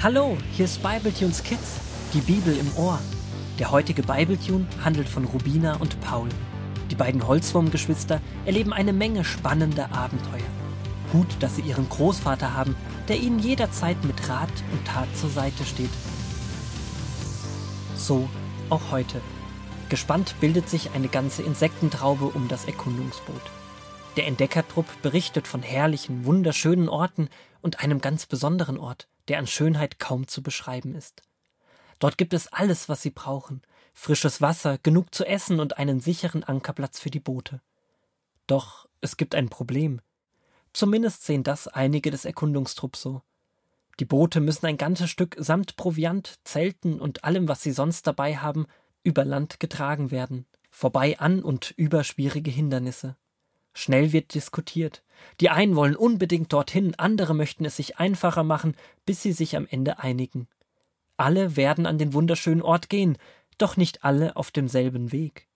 Hallo, hier ist Bibletunes Kids, die Bibel im Ohr. Der heutige Bibletune handelt von Rubina und Paul. Die beiden Holzwurmgeschwister erleben eine Menge spannender Abenteuer. Gut, dass sie ihren Großvater haben, der ihnen jederzeit mit Rat und Tat zur Seite steht. So auch heute. Gespannt bildet sich eine ganze Insektentraube um das Erkundungsboot. Der Entdeckertrupp berichtet von herrlichen, wunderschönen Orten und einem ganz besonderen Ort, der an Schönheit kaum zu beschreiben ist. Dort gibt es alles, was sie brauchen. Frisches Wasser, genug zu essen und einen sicheren Ankerplatz für die Boote. Doch es gibt ein Problem. Zumindest sehen das einige des Erkundungstrupps so. Die Boote müssen ein ganzes Stück samt Proviant, Zelten und allem, was sie sonst dabei haben, über Land getragen werden, vorbei an und über schwierige Hindernisse. Schnell wird diskutiert. Die einen wollen unbedingt dorthin, andere möchten es sich einfacher machen, bis sie sich am Ende einigen. Alle werden an den wunderschönen Ort gehen, doch nicht alle auf demselben Weg.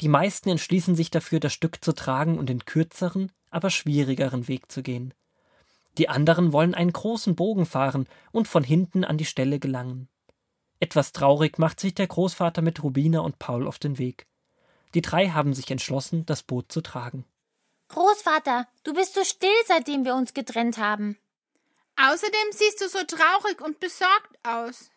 Die meisten entschließen sich dafür, das Stück zu tragen und den kürzeren, aber schwierigeren Weg zu gehen. Die anderen wollen einen großen Bogen fahren und von hinten an die Stelle gelangen. Etwas traurig macht sich der Großvater mit Rubina und Paul auf den Weg. Die drei haben sich entschlossen, das Boot zu tragen. Großvater, du bist so still, seitdem wir uns getrennt haben. Außerdem siehst du so traurig und besorgt aus.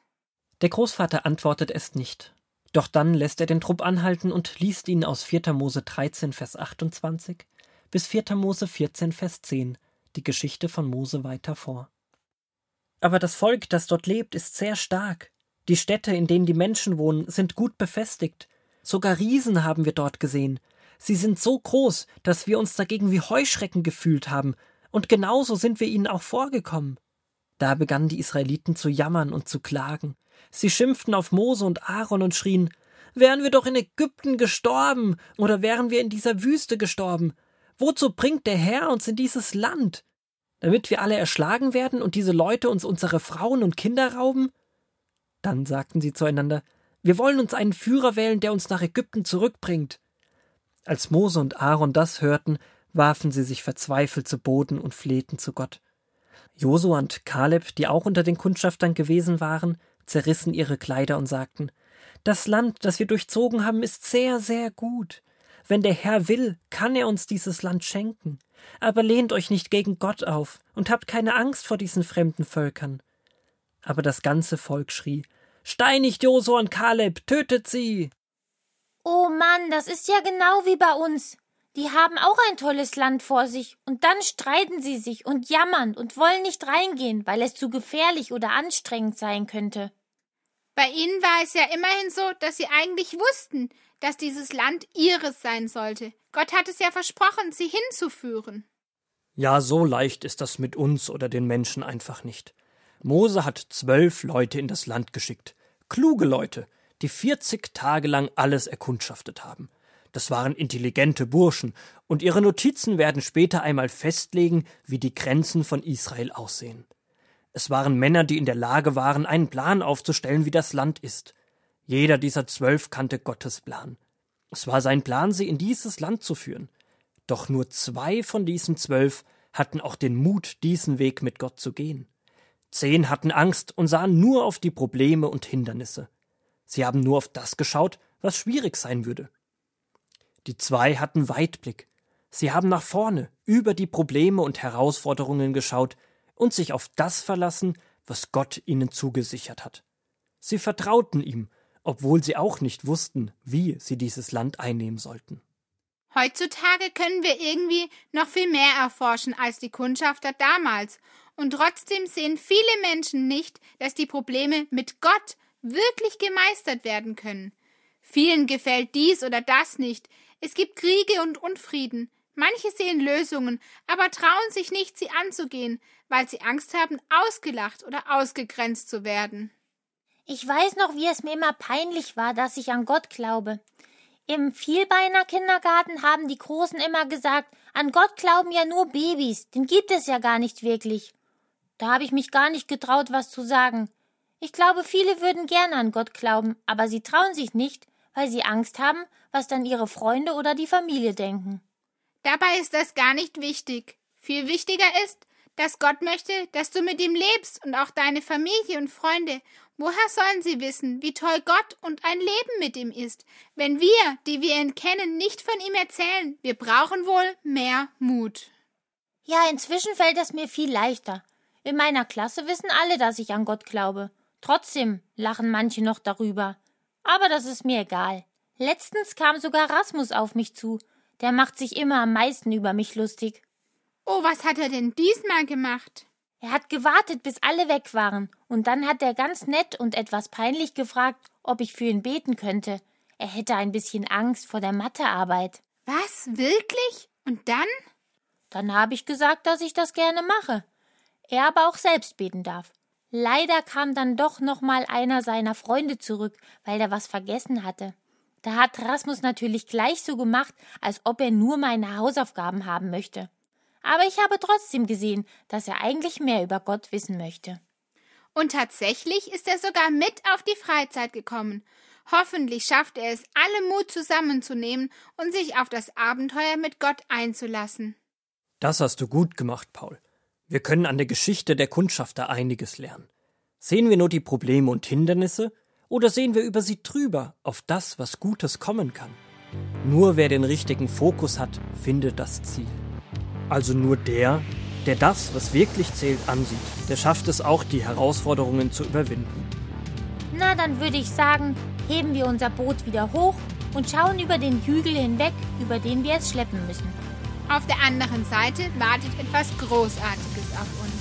Der Großvater antwortet es nicht. Doch dann lässt er den Trupp anhalten und liest ihnen aus 4. Mose 13, Vers 28 bis 4. Mose 14, Vers 10 die Geschichte von Mose weiter vor. Aber das Volk, das dort lebt, ist sehr stark. Die Städte, in denen die Menschen wohnen, sind gut befestigt. Sogar Riesen haben wir dort gesehen, Sie sind so groß, dass wir uns dagegen wie Heuschrecken gefühlt haben, und genauso sind wir ihnen auch vorgekommen. Da begannen die Israeliten zu jammern und zu klagen. Sie schimpften auf Mose und Aaron und schrien Wären wir doch in Ägypten gestorben, oder wären wir in dieser Wüste gestorben. Wozu bringt der Herr uns in dieses Land? Damit wir alle erschlagen werden und diese Leute uns unsere Frauen und Kinder rauben? Dann sagten sie zueinander Wir wollen uns einen Führer wählen, der uns nach Ägypten zurückbringt. Als Mose und Aaron das hörten, warfen sie sich verzweifelt zu Boden und flehten zu Gott. Josua und Kaleb, die auch unter den Kundschaftern gewesen waren, zerrissen ihre Kleider und sagten Das Land, das wir durchzogen haben, ist sehr, sehr gut. Wenn der Herr will, kann er uns dieses Land schenken. Aber lehnt euch nicht gegen Gott auf und habt keine Angst vor diesen fremden Völkern. Aber das ganze Volk schrie Steinigt Josua und Kaleb, tötet sie. Oh Mann, das ist ja genau wie bei uns. Die haben auch ein tolles Land vor sich, und dann streiten sie sich und jammern und wollen nicht reingehen, weil es zu gefährlich oder anstrengend sein könnte. Bei ihnen war es ja immerhin so, dass sie eigentlich wussten, dass dieses Land ihres sein sollte. Gott hat es ja versprochen, sie hinzuführen. Ja, so leicht ist das mit uns oder den Menschen einfach nicht. Mose hat zwölf Leute in das Land geschickt. Kluge Leute, die 40 Tage lang alles erkundschaftet haben. Das waren intelligente Burschen, und ihre Notizen werden später einmal festlegen, wie die Grenzen von Israel aussehen. Es waren Männer, die in der Lage waren, einen Plan aufzustellen, wie das Land ist. Jeder dieser zwölf kannte Gottes Plan. Es war sein Plan, sie in dieses Land zu führen. Doch nur zwei von diesen zwölf hatten auch den Mut, diesen Weg mit Gott zu gehen. Zehn hatten Angst und sahen nur auf die Probleme und Hindernisse. Sie haben nur auf das geschaut, was schwierig sein würde. Die zwei hatten Weitblick. Sie haben nach vorne, über die Probleme und Herausforderungen geschaut und sich auf das verlassen, was Gott ihnen zugesichert hat. Sie vertrauten ihm, obwohl sie auch nicht wussten, wie sie dieses Land einnehmen sollten. Heutzutage können wir irgendwie noch viel mehr erforschen als die Kundschafter damals, und trotzdem sehen viele Menschen nicht, dass die Probleme mit Gott wirklich gemeistert werden können. Vielen gefällt dies oder das nicht. Es gibt Kriege und Unfrieden. Manche sehen Lösungen, aber trauen sich nicht, sie anzugehen, weil sie Angst haben, ausgelacht oder ausgegrenzt zu werden. Ich weiß noch, wie es mir immer peinlich war, dass ich an Gott glaube. Im Vielbeiner Kindergarten haben die Großen immer gesagt, an Gott glauben ja nur Babys, den gibt es ja gar nicht wirklich. Da habe ich mich gar nicht getraut, was zu sagen. Ich glaube, viele würden gerne an Gott glauben, aber sie trauen sich nicht, weil sie Angst haben, was dann ihre Freunde oder die Familie denken. Dabei ist das gar nicht wichtig. Viel wichtiger ist, dass Gott möchte, dass du mit ihm lebst und auch deine Familie und Freunde. Woher sollen sie wissen, wie toll Gott und ein Leben mit ihm ist, wenn wir, die wir ihn kennen, nicht von ihm erzählen? Wir brauchen wohl mehr Mut. Ja, inzwischen fällt es mir viel leichter. In meiner Klasse wissen alle, dass ich an Gott glaube. Trotzdem lachen manche noch darüber. Aber das ist mir egal. Letztens kam sogar Rasmus auf mich zu. Der macht sich immer am meisten über mich lustig. Oh, was hat er denn diesmal gemacht? Er hat gewartet, bis alle weg waren, und dann hat er ganz nett und etwas peinlich gefragt, ob ich für ihn beten könnte. Er hätte ein bisschen Angst vor der Mathearbeit. Was? Wirklich? Und dann? Dann habe ich gesagt, dass ich das gerne mache. Er aber auch selbst beten darf. Leider kam dann doch noch mal einer seiner Freunde zurück, weil er was vergessen hatte. Da hat Rasmus natürlich gleich so gemacht, als ob er nur meine Hausaufgaben haben möchte aber ich habe trotzdem gesehen, dass er eigentlich mehr über Gott wissen möchte. Und tatsächlich ist er sogar mit auf die Freizeit gekommen. Hoffentlich schafft er es, alle Mut zusammenzunehmen und sich auf das Abenteuer mit Gott einzulassen. Das hast du gut gemacht, Paul. Wir können an der Geschichte der Kundschafter einiges lernen. Sehen wir nur die Probleme und Hindernisse oder sehen wir über sie drüber auf das, was Gutes kommen kann? Nur wer den richtigen Fokus hat, findet das Ziel. Also nur der, der das, was wirklich zählt, ansieht, der schafft es auch, die Herausforderungen zu überwinden. Na, dann würde ich sagen, heben wir unser Boot wieder hoch und schauen über den Hügel hinweg, über den wir es schleppen müssen. Auf der anderen Seite wartet etwas Großartiges auf uns.